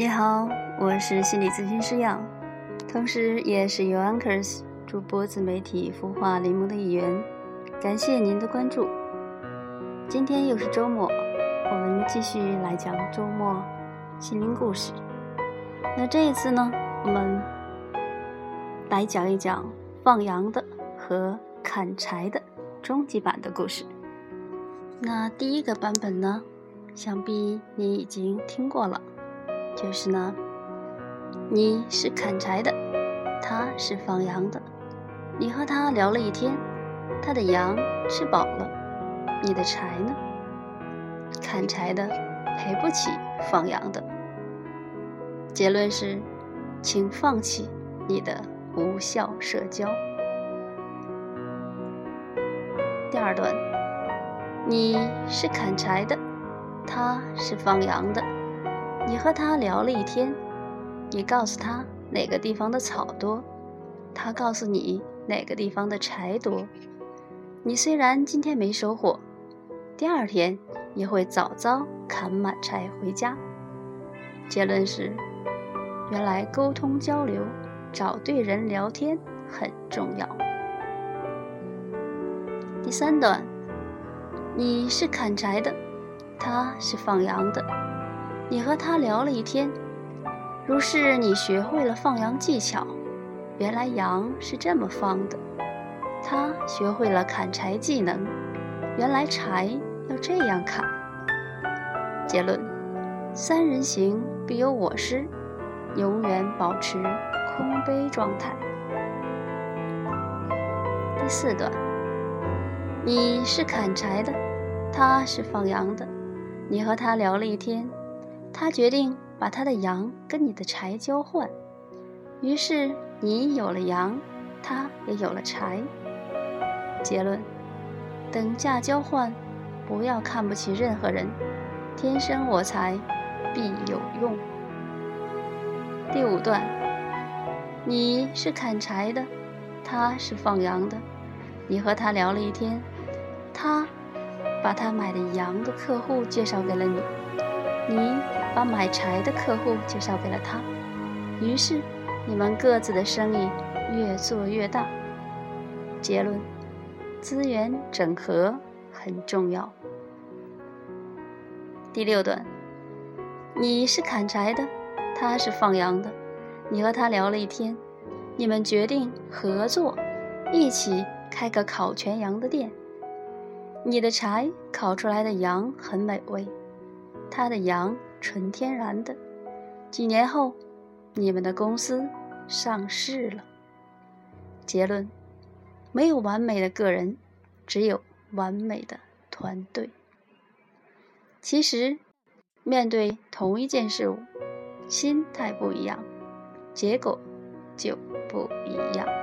你好，我是心理咨询师杨，同时也是 u Anchors 主播自媒体孵化联盟的一员。感谢您的关注。今天又是周末，我们继续来讲周末心灵故事。那这一次呢，我们来讲一讲放羊的和砍柴的终极版的故事。那第一个版本呢，想必你已经听过了。就是呢，你是砍柴的，他是放羊的。你和他聊了一天，他的羊吃饱了，你的柴呢？砍柴的赔不起放羊的。结论是，请放弃你的无效社交。第二段，你是砍柴的，他是放羊的。你和他聊了一天，你告诉他哪个地方的草多，他告诉你哪个地方的柴多。你虽然今天没收获，第二天也会早早砍满柴回家。结论是，原来沟通交流，找对人聊天很重要。第三段，你是砍柴的，他是放羊的。你和他聊了一天，如是你学会了放羊技巧，原来羊是这么放的；他学会了砍柴技能，原来柴要这样砍。结论：三人行必有我师，永远保持空杯状态。第四段，你是砍柴的，他是放羊的，你和他聊了一天。他决定把他的羊跟你的柴交换，于是你有了羊，他也有了柴。结论：等价交换，不要看不起任何人。天生我材必有用。第五段，你是砍柴的，他是放羊的。你和他聊了一天，他把他买的羊的客户介绍给了你。你把买柴的客户介绍给了他，于是你们各自的生意越做越大。结论：资源整合很重要。第六段，你是砍柴的，他是放羊的。你和他聊了一天，你们决定合作，一起开个烤全羊的店。你的柴烤出来的羊很美味。他的羊纯天然的，几年后，你们的公司上市了。结论：没有完美的个人，只有完美的团队。其实，面对同一件事物，心态不一样，结果就不一样。